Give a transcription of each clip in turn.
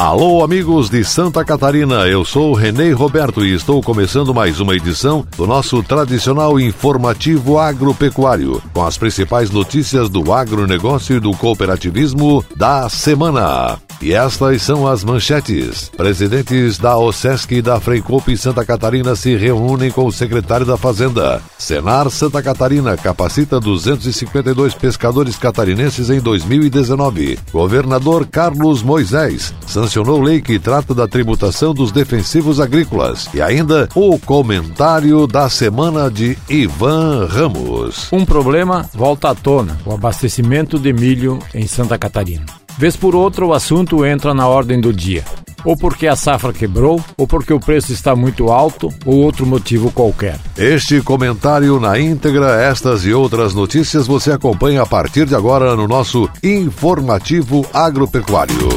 Alô, amigos de Santa Catarina, eu sou Renê Roberto e estou começando mais uma edição do nosso tradicional informativo agropecuário, com as principais notícias do agronegócio e do cooperativismo da semana. E estas são as manchetes. Presidentes da OSESC e da Freicope Santa Catarina se reúnem com o secretário da Fazenda. Senar Santa Catarina capacita 252 pescadores catarinenses em 2019. Governador Carlos Moisés sancionou lei que trata da tributação dos defensivos agrícolas. E ainda o comentário da semana de Ivan Ramos. Um problema volta à tona: o abastecimento de milho em Santa Catarina. Vez por outra, o assunto entra na ordem do dia. Ou porque a safra quebrou, ou porque o preço está muito alto, ou outro motivo qualquer. Este comentário na íntegra, estas e outras notícias você acompanha a partir de agora no nosso Informativo Agropecuário.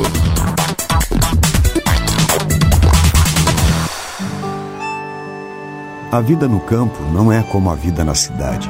A vida no campo não é como a vida na cidade.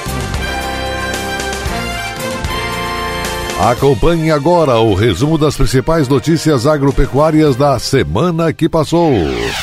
Acompanhe agora o resumo das principais notícias agropecuárias da semana que passou.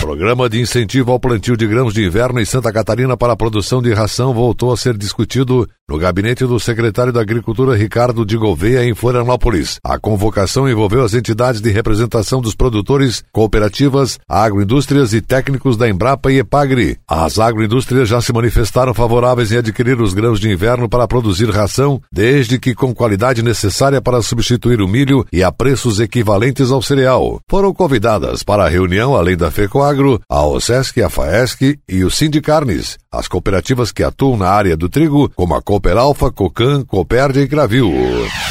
Programa de incentivo ao plantio de grãos de inverno em Santa Catarina para a produção de ração voltou a ser discutido no gabinete do secretário da Agricultura Ricardo de Gouveia em Florianópolis. A convocação envolveu as entidades de representação dos produtores, cooperativas, agroindústrias e técnicos da Embrapa e Epagri. As agroindústrias já se manifestaram favoráveis em adquirir os grãos de inverno para produzir ração, desde que com qualidade necessária para substituir o milho e a preços equivalentes ao cereal. Foram convidadas para a reunião, além da FECOAGRO, a OSESC, a FAESC e o Sindicarnes, as cooperativas que atuam na área do trigo, como a Cooperalfa, Cocan, Copérdia e Gravil.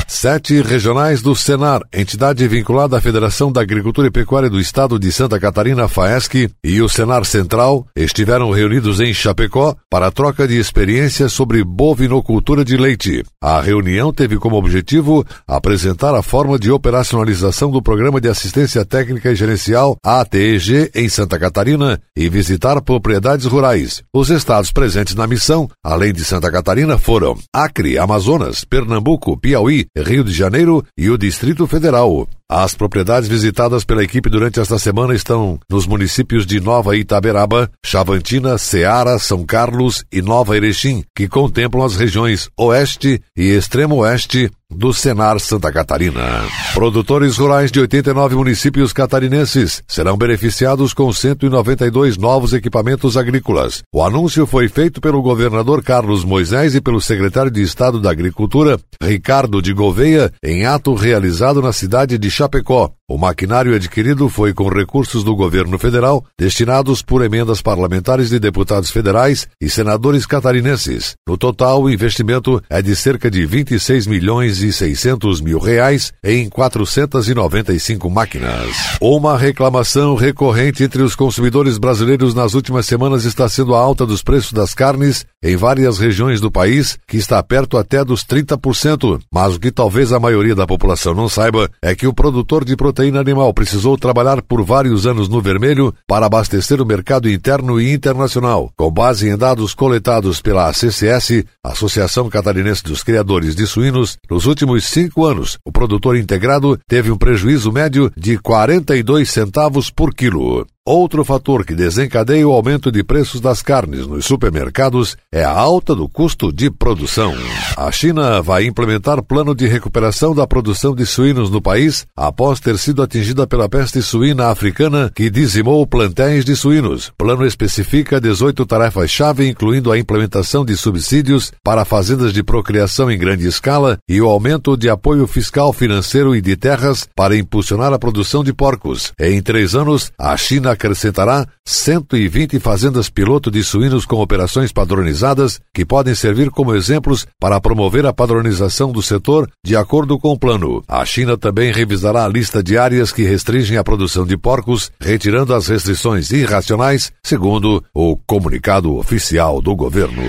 Sete regionais do Senar, entidade vinculada à Federação da Agricultura e Pecuária do Estado de Santa Catarina, FAESC, e o Senar Central estiveram reunidos em Chapecó para troca de experiências sobre bovinocultura de leite. A reunião teve como objetivo apresentar a forma de operacionalização do Programa de Assistência Técnica e Gerencial ATEG em Santa Catarina e visitar propriedades rurais. Os estados presentes na missão, além de Santa Catarina, foram Acre, Amazonas, Pernambuco, Piauí, Rio de Janeiro e o Distrito Federal. As propriedades visitadas pela equipe durante esta semana estão nos municípios de Nova Itaberaba, Chavantina, Ceará, São Carlos e Nova Erechim, que contemplam as regiões Oeste e Extremo Oeste do Senar Santa Catarina. Produtores rurais de 89 municípios catarinenses serão beneficiados com 192 novos equipamentos agrícolas. O anúncio foi feito pelo governador Carlos Moisés e pelo secretário de Estado da Agricultura, Ricardo de Gouveia, em ato realizado na cidade de Chapecó. O maquinário adquirido foi com recursos do governo federal, destinados por emendas parlamentares de deputados federais e senadores catarinenses. No total, o investimento é de cerca de 26 milhões e 600 mil reais em 495 máquinas. Uma reclamação recorrente entre os consumidores brasileiros nas últimas semanas está sendo a alta dos preços das carnes em várias regiões do país, que está perto até dos 30%. Mas o que talvez a maioria da população não saiba é que o produtor de proteína animal precisou trabalhar por vários anos no vermelho para abastecer o mercado interno e internacional. Com base em dados coletados pela ACCS, Associação Catarinense dos Criadores de Suínos, nos últimos cinco anos, o produtor integrado teve um prejuízo médio de 42 centavos por quilo. Outro fator que desencadeia o aumento de preços das carnes nos supermercados é a alta do custo de produção. A China vai implementar plano de recuperação da produção de suínos no país após ter sido atingida pela peste suína africana que dizimou plantéis de suínos. Plano especifica 18 tarefas-chave, incluindo a implementação de subsídios para fazendas de procriação em grande escala e o aumento de apoio fiscal, financeiro e de terras para impulsionar a produção de porcos. Em três anos, a China acrescentará 120 fazendas piloto de suínos com operações padronizadas que podem servir como exemplos para promover a padronização do setor de acordo com o plano. A China também revisará a lista de áreas que restringem a produção de porcos, retirando as restrições irracionais, segundo o comunicado oficial do governo.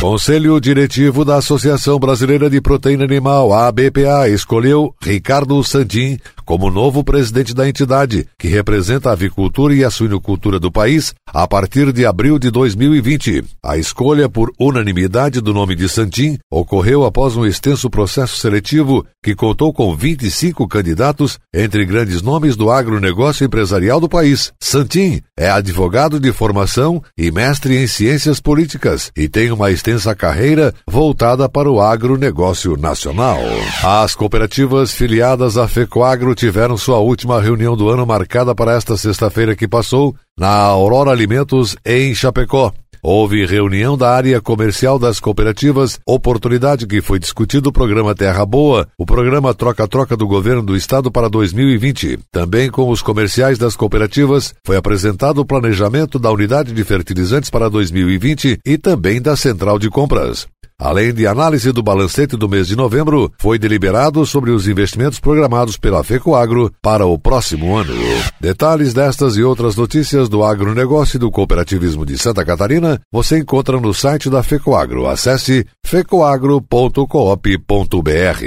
Conselho Diretivo da Associação Brasileira de Proteína Animal, ABPA, escolheu Ricardo Santin como novo presidente da entidade, que representa a avicultura e a suinocultura do país, a partir de abril de 2020. A escolha por unanimidade do nome de Santim ocorreu após um extenso processo seletivo que contou com 25 candidatos, entre grandes nomes do agronegócio empresarial do país. Santim é advogado de formação e mestre em ciências políticas e tem uma extensa carreira voltada para o agronegócio nacional. As cooperativas filiadas à FECOAGro tiveram sua última reunião do ano marcada para esta sexta-feira que passou na Aurora Alimentos em Chapecó. Houve reunião da área comercial das cooperativas, oportunidade que foi discutido o programa Terra Boa, o programa Troca-Troca do Governo do Estado para 2020. Também com os comerciais das cooperativas foi apresentado o planejamento da unidade de fertilizantes para 2020 e também da central de compras. Além de análise do balancete do mês de novembro, foi deliberado sobre os investimentos programados pela FECOAGro para o próximo ano. Detalhes destas e outras notícias do agronegócio e do cooperativismo de Santa Catarina você encontra no site da FECOAGro. Acesse fecoagro.coop.br.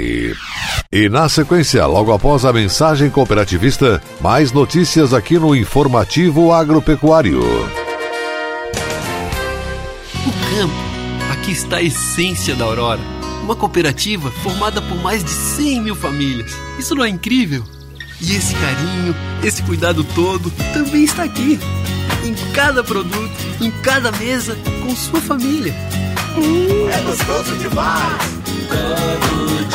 E na sequência, logo após a mensagem cooperativista, mais notícias aqui no Informativo Agropecuário. O campo Aqui está a essência da Aurora. Uma cooperativa formada por mais de 100 mil famílias. Isso não é incrível? E esse carinho, esse cuidado todo também está aqui. Em cada produto, em cada mesa, com sua família. Hum, é gostoso demais! Todo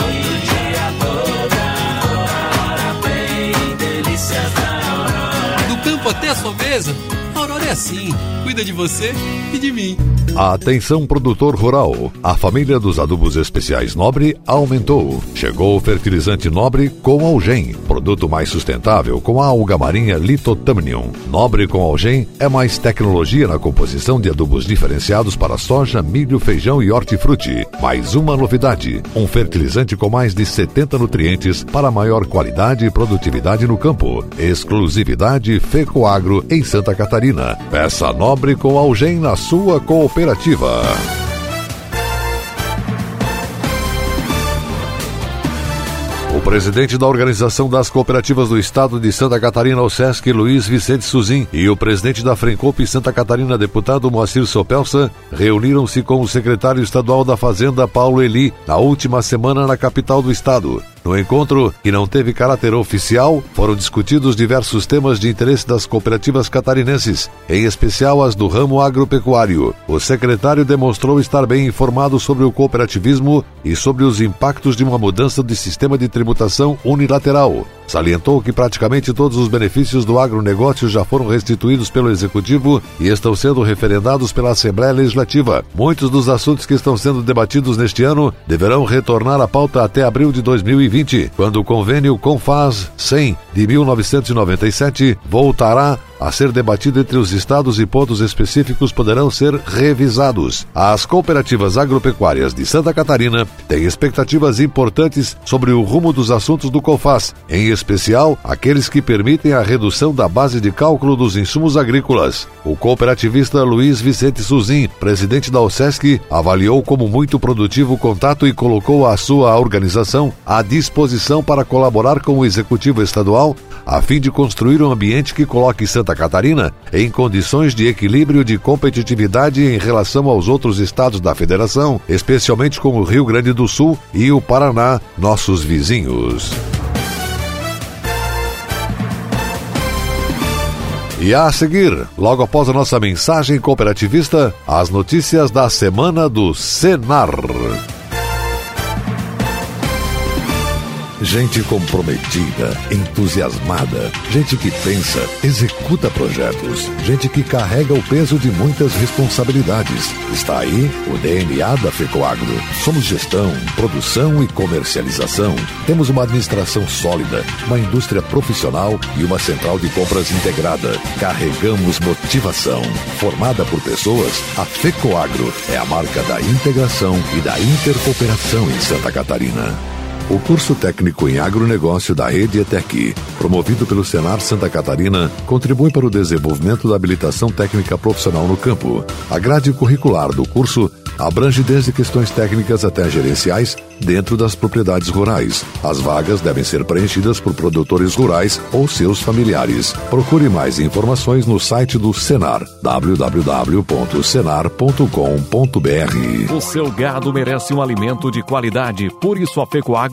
dia, toda hora, bem delícias da Aurora. Do campo até a sua mesa, Aurora é assim. Cuida de você e de mim. Atenção produtor rural. A família dos adubos especiais Nobre aumentou. Chegou o fertilizante Nobre com Algem, produto mais sustentável com a alga marinha Litotamnium. Nobre com Algem é mais tecnologia na composição de adubos diferenciados para soja, milho, feijão e hortifruti. Mais uma novidade, um fertilizante com mais de 70 nutrientes para maior qualidade e produtividade no campo. Exclusividade Fecoagro em Santa Catarina. Peça Nobre com Algem na sua Cooperativa. O presidente da Organização das Cooperativas do Estado de Santa Catarina, o SESC, Luiz Vicente Suzin, e o presidente da Frencop Santa Catarina, deputado Moacir Sopelsa, reuniram-se com o secretário estadual da Fazenda, Paulo Eli, na última semana na capital do estado. No encontro, que não teve caráter oficial, foram discutidos diversos temas de interesse das cooperativas catarinenses, em especial as do ramo agropecuário. O secretário demonstrou estar bem informado sobre o cooperativismo e sobre os impactos de uma mudança de sistema de tributação unilateral. Salientou que praticamente todos os benefícios do agronegócio já foram restituídos pelo Executivo e estão sendo referendados pela Assembleia Legislativa. Muitos dos assuntos que estão sendo debatidos neste ano deverão retornar à pauta até abril de 2020, quando o convênio Confaz 100 de 1997 voltará a ser debatido entre os estados e pontos específicos poderão ser revisados. As cooperativas agropecuárias de Santa Catarina têm expectativas importantes sobre o rumo dos assuntos do COFAS, em especial aqueles que permitem a redução da base de cálculo dos insumos agrícolas. O cooperativista Luiz Vicente Suzin, presidente da OSESC, avaliou como muito produtivo o contato e colocou a sua organização à disposição para colaborar com o executivo estadual a fim de construir um ambiente que coloque Santa Catarina em condições de equilíbrio de competitividade em relação aos outros estados da federação, especialmente como o Rio Grande do Sul e o Paraná, nossos vizinhos. E a seguir, logo após a nossa mensagem cooperativista, as notícias da semana do Senar. Gente comprometida, entusiasmada, gente que pensa, executa projetos, gente que carrega o peso de muitas responsabilidades. Está aí o DNA da FECOAGRO. Somos gestão, produção e comercialização. Temos uma administração sólida, uma indústria profissional e uma central de compras integrada. Carregamos motivação. Formada por pessoas, a FECOAGRO é a marca da integração e da intercooperação em Santa Catarina. O curso técnico em agronegócio da Rede ETEC, promovido pelo Senar Santa Catarina, contribui para o desenvolvimento da habilitação técnica profissional no campo. A grade curricular do curso abrange desde questões técnicas até gerenciais dentro das propriedades rurais. As vagas devem ser preenchidas por produtores rurais ou seus familiares. Procure mais informações no site do Senar, www.senar.com.br. O seu gado merece um alimento de qualidade, por isso a Fecoagro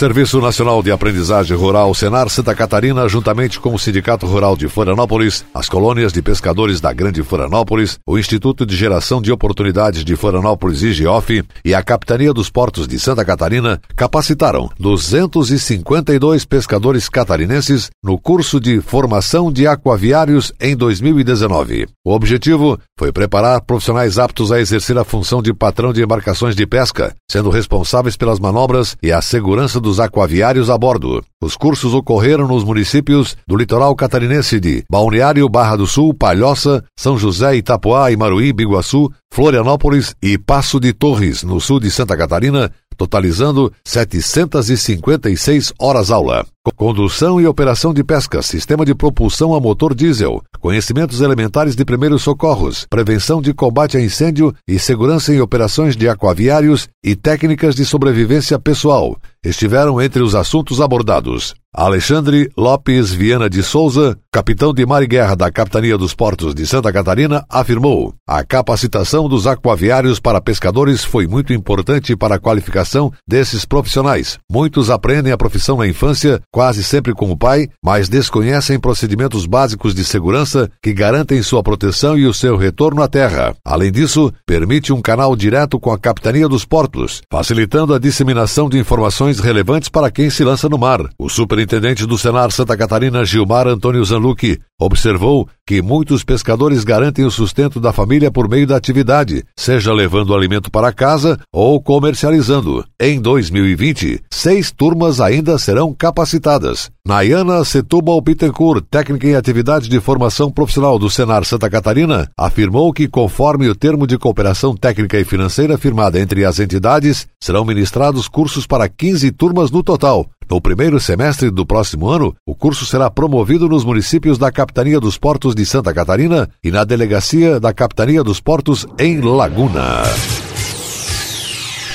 Serviço Nacional de Aprendizagem Rural Senar Santa Catarina, juntamente com o Sindicato Rural de Florianópolis, as colônias de pescadores da Grande Florianópolis, o Instituto de Geração de Oportunidades de Florianópolis IGOF e a Capitania dos Portos de Santa Catarina capacitaram 252 pescadores catarinenses no curso de formação de aquaviários em 2019. O objetivo foi preparar profissionais aptos a exercer a função de patrão de embarcações de pesca, sendo responsáveis pelas manobras e a segurança dos aquaviários a bordo. Os cursos ocorreram nos municípios do litoral catarinense de Balneário, Barra do Sul, Palhoça, São José, Itapuá, Imaruí, Biguaçu, Florianópolis e Passo de Torres, no sul de Santa Catarina, totalizando 756 horas aula. Condução e operação de pesca, sistema de propulsão a motor diesel, conhecimentos elementares de primeiros socorros, prevenção de combate a incêndio e segurança em operações de aquaviários e técnicas de sobrevivência pessoal estiveram entre os assuntos abordados. Alexandre Lopes Viana de Souza, capitão de mar e guerra da Capitania dos Portos de Santa Catarina, afirmou: a capacitação dos aquaviários para pescadores foi muito importante para a qualificação desses profissionais. Muitos aprendem a profissão na infância, quase sempre com o pai, mas desconhecem procedimentos básicos de segurança que garantem sua proteção e o seu retorno à terra. Além disso, permite um canal direto com a Capitania dos Portos, facilitando a disseminação de informações relevantes para quem se lança no mar. O superintendente do Senar Santa Catarina, Gilmar Antônio Zanlucchi, observou que muitos pescadores garantem o sustento da família por meio da atividade, seja levando alimento para casa ou comercializando. Em 2020, seis turmas ainda serão capacitadas. Nayana Setúbal Bittencourt, técnica em atividades de formação profissional do Senar Santa Catarina, afirmou que, conforme o termo de cooperação técnica e financeira firmada entre as entidades, serão ministrados cursos para 15 turmas no total. No primeiro semestre do próximo ano, o curso será promovido nos municípios da Capitania dos Portos de Santa Catarina e na Delegacia da Capitania dos Portos em Laguna.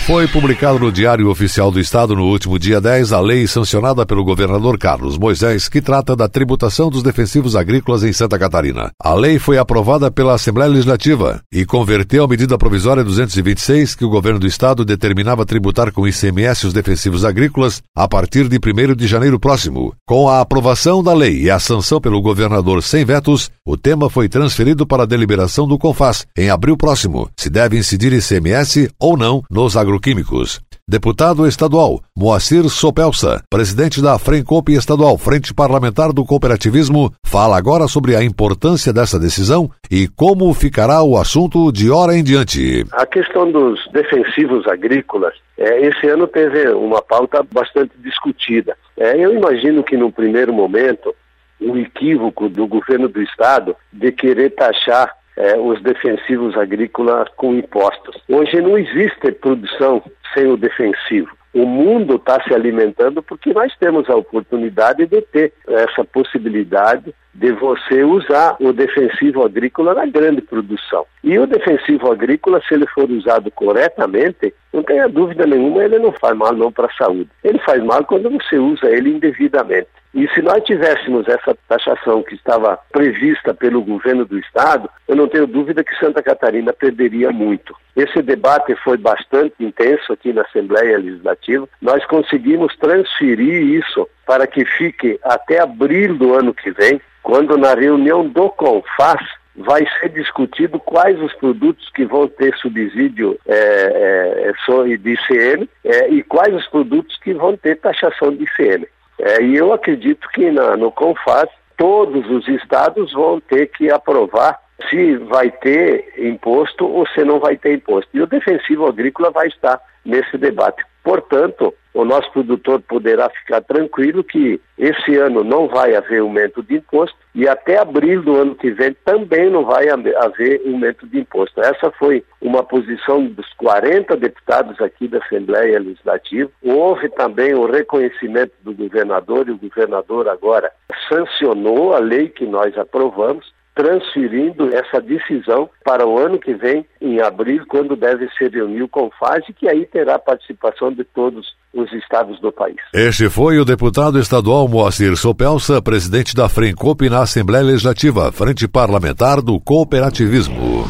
Foi publicado no Diário Oficial do Estado no último dia 10 a lei sancionada pelo governador Carlos Moisés, que trata da tributação dos defensivos agrícolas em Santa Catarina. A lei foi aprovada pela Assembleia Legislativa e converteu a medida provisória 226, que o governo do estado determinava tributar com ICMS os defensivos agrícolas a partir de 1 de janeiro próximo. Com a aprovação da lei e a sanção pelo governador sem vetos, o tema foi transferido para a deliberação do CONFAS em abril próximo, se deve incidir ICMS ou não nos agroquímicos agroquímicos. Deputado estadual Moacir Sopelsa, presidente da Frencop Estadual, Frente Parlamentar do Cooperativismo, fala agora sobre a importância dessa decisão e como ficará o assunto de hora em diante. A questão dos defensivos agrícolas, é, esse ano teve uma pauta bastante discutida. É, eu imagino que no primeiro momento, o equívoco do governo do estado de querer taxar é, os defensivos agrícolas com impostos. Hoje não existe produção sem o defensivo. O mundo está se alimentando porque nós temos a oportunidade de ter essa possibilidade de você usar o defensivo agrícola na grande produção. E o defensivo agrícola, se ele for usado corretamente, não tenha dúvida nenhuma, ele não faz mal não para a saúde. Ele faz mal quando você usa ele indevidamente. E se nós tivéssemos essa taxação que estava prevista pelo governo do estado, eu não tenho dúvida que Santa Catarina perderia muito. Esse debate foi bastante intenso aqui na Assembleia Legislativa. Nós conseguimos transferir isso para que fique até abril do ano que vem, quando na reunião do CONFAS vai ser discutido quais os produtos que vão ter subsídio é, é, de ICM é, e quais os produtos que vão ter taxação de ICM. É, e eu acredito que na, no CONFAS todos os estados vão ter que aprovar se vai ter imposto ou se não vai ter imposto. E o defensivo agrícola vai estar nesse debate. Portanto, o nosso produtor poderá ficar tranquilo que esse ano não vai haver aumento de imposto e até abril do ano que vem também não vai haver aumento de imposto. Essa foi uma posição dos 40 deputados aqui da Assembleia Legislativa. Houve também o reconhecimento do governador e o governador agora sancionou a lei que nós aprovamos transferindo essa decisão para o ano que vem, em abril, quando deve ser reunido com FASE, que aí terá participação de todos os estados do país. Este foi o deputado estadual Moacir Sopelsa, presidente da FRENCOP na Assembleia Legislativa, Frente Parlamentar do Cooperativismo.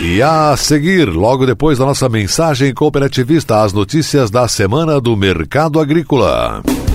E a seguir, logo depois da nossa mensagem cooperativista, as notícias da semana do mercado agrícola.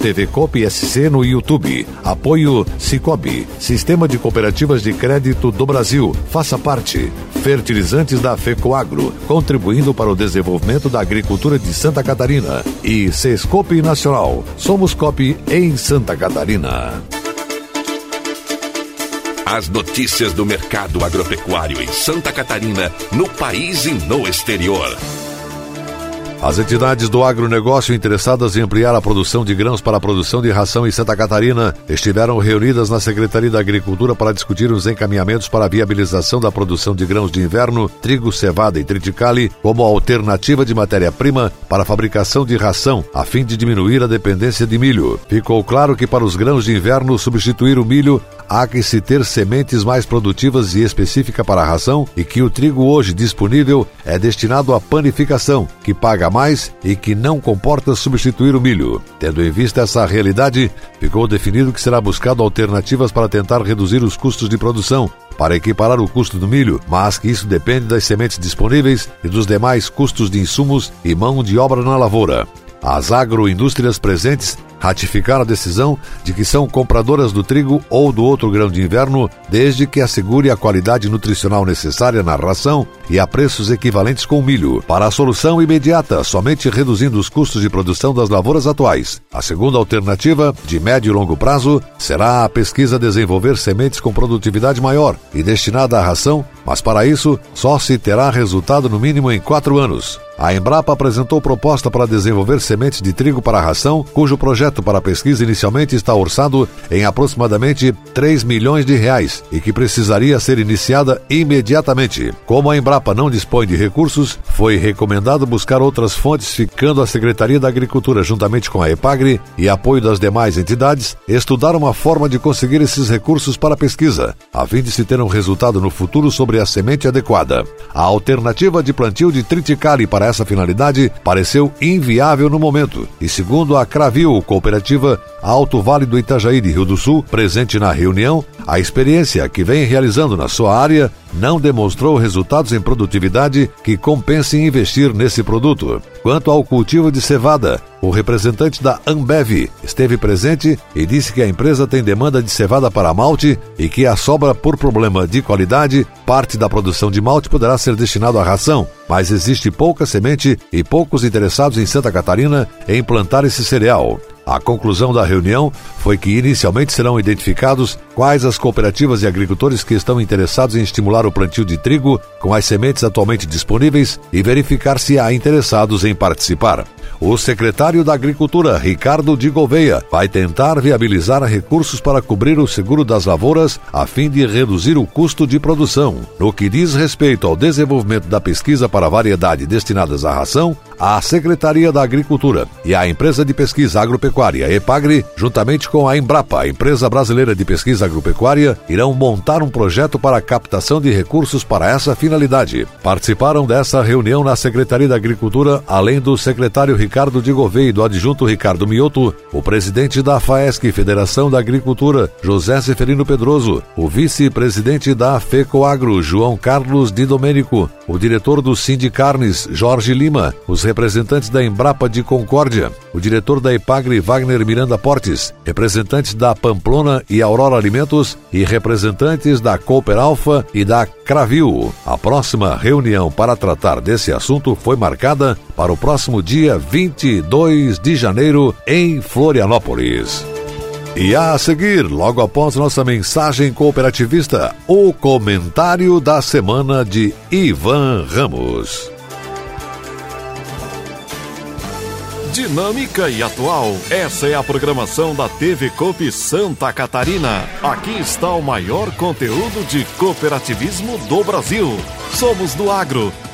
TV Coop SC no YouTube. Apoio Cicobi, Sistema de Cooperativas de Crédito do Brasil. Faça parte. Fertilizantes da FECOAGRO, contribuindo para o desenvolvimento da agricultura de Santa Catarina. E Sescope Nacional. Somos COP em Santa Catarina. As notícias do mercado agropecuário em Santa Catarina, no país e no exterior. As entidades do agronegócio interessadas em ampliar a produção de grãos para a produção de ração em Santa Catarina estiveram reunidas na Secretaria da Agricultura para discutir os encaminhamentos para a viabilização da produção de grãos de inverno, trigo, cevada e triticale como alternativa de matéria-prima para a fabricação de ração, a fim de diminuir a dependência de milho. Ficou claro que para os grãos de inverno substituir o milho há que se ter sementes mais produtivas e específicas para a ração e que o trigo hoje disponível é destinado à panificação, que paga mais e que não comporta substituir o milho. Tendo em vista essa realidade, ficou definido que será buscado alternativas para tentar reduzir os custos de produção, para equiparar o custo do milho, mas que isso depende das sementes disponíveis e dos demais custos de insumos e mão de obra na lavoura. As agroindústrias presentes ratificaram a decisão de que são compradoras do trigo ou do outro grão de inverno, desde que assegure a qualidade nutricional necessária na ração e a preços equivalentes com o milho. Para a solução imediata, somente reduzindo os custos de produção das lavouras atuais. A segunda alternativa, de médio e longo prazo, será a pesquisa desenvolver sementes com produtividade maior e destinada à ração, mas para isso só se terá resultado no mínimo em quatro anos. A Embrapa apresentou proposta para desenvolver sementes de trigo para ração, cujo projeto para pesquisa inicialmente está orçado em aproximadamente 3 milhões de reais e que precisaria ser iniciada imediatamente. Como a Embrapa não dispõe de recursos, foi recomendado buscar outras fontes, ficando a Secretaria da Agricultura, juntamente com a EPAGRE e apoio das demais entidades, estudar uma forma de conseguir esses recursos para a pesquisa, a fim de se ter um resultado no futuro sobre a semente adequada. A alternativa de plantio de triticale para essa finalidade pareceu inviável no momento. E, segundo a Cravil Cooperativa Alto Vale do Itajaí de Rio do Sul, presente na reunião, a experiência que vem realizando na sua área não demonstrou resultados em produtividade que compensem investir nesse produto. Quanto ao cultivo de cevada, o representante da Ambev esteve presente e disse que a empresa tem demanda de cevada para malte e que a sobra por problema de qualidade, parte da produção de malte poderá ser destinado à ração, mas existe pouca semente e poucos interessados em Santa Catarina em plantar esse cereal. A conclusão da reunião foi que inicialmente serão identificados quais as cooperativas e agricultores que estão interessados em estimular o plantio de trigo com as sementes atualmente disponíveis e verificar se há interessados em participar. O secretário da Agricultura, Ricardo de Gouveia, vai tentar viabilizar recursos para cobrir o seguro das lavouras a fim de reduzir o custo de produção. No que diz respeito ao desenvolvimento da pesquisa para variedade destinadas à ração, a Secretaria da Agricultura e a Empresa de Pesquisa Agropecuária, EPAGRE, juntamente com a Embrapa, a Empresa Brasileira de Pesquisa Agropecuária, irão montar um projeto para a captação de recursos para essa finalidade. Participaram dessa reunião na Secretaria da Agricultura, além do secretário Ricardo de Gouveia e do adjunto Ricardo Mioto, o presidente da FAESC, Federação da Agricultura, José Seferino Pedroso, o vice-presidente da FECOAGRO, João Carlos Di Domênico, o diretor do Sindicarnes, Jorge Lima, os representantes da Embrapa de Concórdia, o diretor da Epagre, Wagner Miranda Portes, representantes da Pamplona e Aurora Alimentos e representantes da Cooper Alfa e da Cravil. A próxima reunião para tratar desse assunto foi marcada para o próximo dia 22 de janeiro em Florianópolis. E a seguir, logo após nossa mensagem cooperativista, o comentário da semana de Ivan Ramos. Dinâmica e atual. Essa é a programação da TV Coop Santa Catarina. Aqui está o maior conteúdo de cooperativismo do Brasil. Somos do agro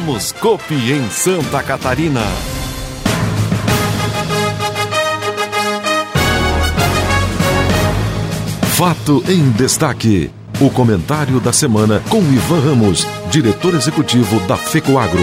Somos Copi em Santa Catarina. Fato em destaque. O comentário da semana com Ivan Ramos, diretor executivo da FECOAGRO.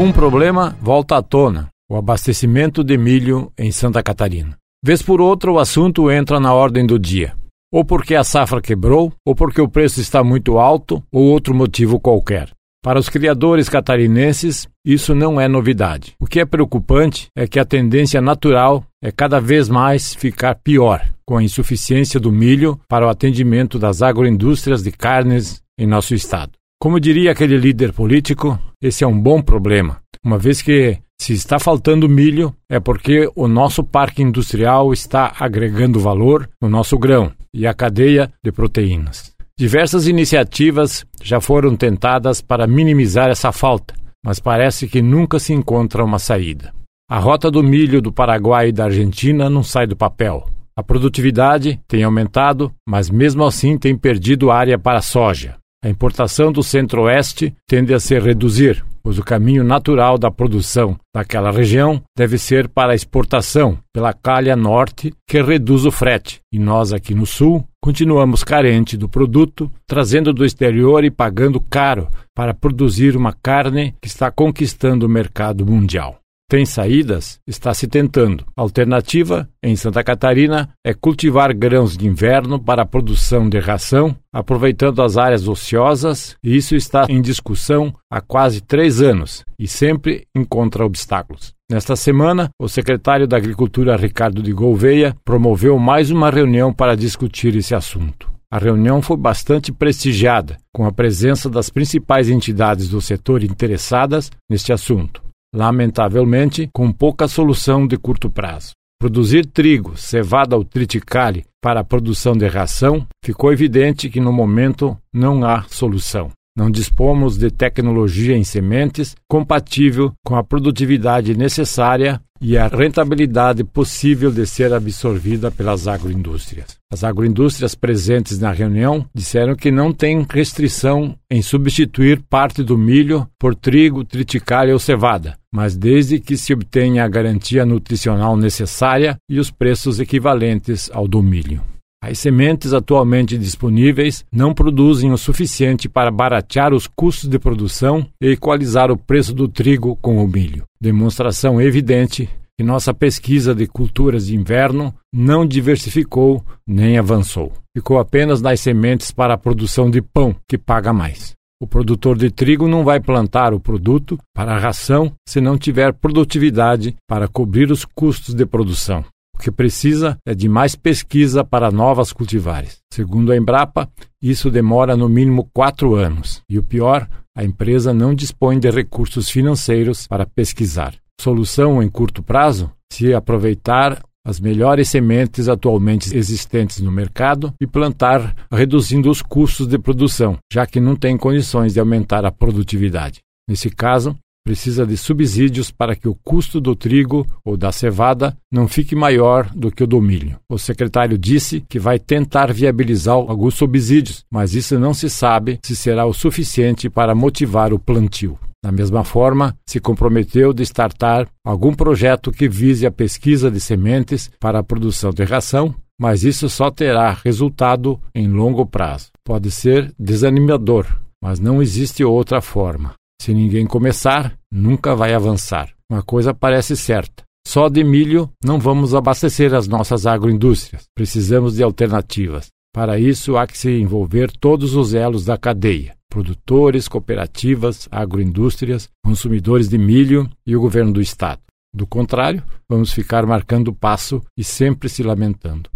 Um problema volta à tona: o abastecimento de milho em Santa Catarina. Vez por outra, o assunto entra na ordem do dia. Ou porque a safra quebrou, ou porque o preço está muito alto, ou outro motivo qualquer. Para os criadores catarinenses, isso não é novidade. O que é preocupante é que a tendência natural é cada vez mais ficar pior, com a insuficiência do milho para o atendimento das agroindústrias de carnes em nosso estado. Como diria aquele líder político, esse é um bom problema, uma vez que se está faltando milho é porque o nosso parque industrial está agregando valor no nosso grão e a cadeia de proteínas. Diversas iniciativas já foram tentadas para minimizar essa falta, mas parece que nunca se encontra uma saída. A rota do milho do Paraguai e da Argentina não sai do papel. A produtividade tem aumentado, mas mesmo assim tem perdido área para a soja. A importação do centro-oeste tende a se reduzir, pois o caminho natural da produção daquela região deve ser para a exportação pela calha norte, que reduz o frete. E nós aqui no sul continuamos carente do produto, trazendo do exterior e pagando caro para produzir uma carne que está conquistando o mercado mundial. Tem saídas? Está se tentando. A alternativa, em Santa Catarina, é cultivar grãos de inverno para a produção de ração, aproveitando as áreas ociosas, e isso está em discussão há quase três anos e sempre encontra obstáculos. Nesta semana, o secretário da Agricultura, Ricardo de Gouveia, promoveu mais uma reunião para discutir esse assunto. A reunião foi bastante prestigiada, com a presença das principais entidades do setor interessadas neste assunto lamentavelmente com pouca solução de curto prazo. Produzir trigo, cevada ou triticale para a produção de ração, ficou evidente que no momento não há solução. Não dispomos de tecnologia em sementes compatível com a produtividade necessária e a rentabilidade possível de ser absorvida pelas agroindústrias. As agroindústrias presentes na reunião disseram que não tem restrição em substituir parte do milho por trigo, triticária ou cevada, mas desde que se obtenha a garantia nutricional necessária e os preços equivalentes ao do milho. As sementes atualmente disponíveis não produzem o suficiente para baratear os custos de produção e equalizar o preço do trigo com o milho. Demonstração evidente que nossa pesquisa de culturas de inverno não diversificou nem avançou. Ficou apenas nas sementes para a produção de pão, que paga mais. O produtor de trigo não vai plantar o produto para a ração se não tiver produtividade para cobrir os custos de produção. O que precisa é de mais pesquisa para novas cultivares. Segundo a Embrapa, isso demora no mínimo quatro anos. E o pior, a empresa não dispõe de recursos financeiros para pesquisar. Solução em curto prazo? Se aproveitar as melhores sementes atualmente existentes no mercado e plantar, reduzindo os custos de produção, já que não tem condições de aumentar a produtividade. Nesse caso, precisa de subsídios para que o custo do trigo ou da cevada não fique maior do que o do milho. O secretário disse que vai tentar viabilizar alguns subsídios, mas isso não se sabe se será o suficiente para motivar o plantio. Da mesma forma, se comprometeu de startar algum projeto que vise a pesquisa de sementes para a produção de ração, mas isso só terá resultado em longo prazo. Pode ser desanimador, mas não existe outra forma. Se ninguém começar, nunca vai avançar. Uma coisa parece certa: só de milho não vamos abastecer as nossas agroindústrias. Precisamos de alternativas. Para isso, há que se envolver todos os elos da cadeia: produtores, cooperativas, agroindústrias, consumidores de milho e o governo do Estado. Do contrário, vamos ficar marcando passo e sempre se lamentando.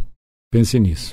Pense nisso.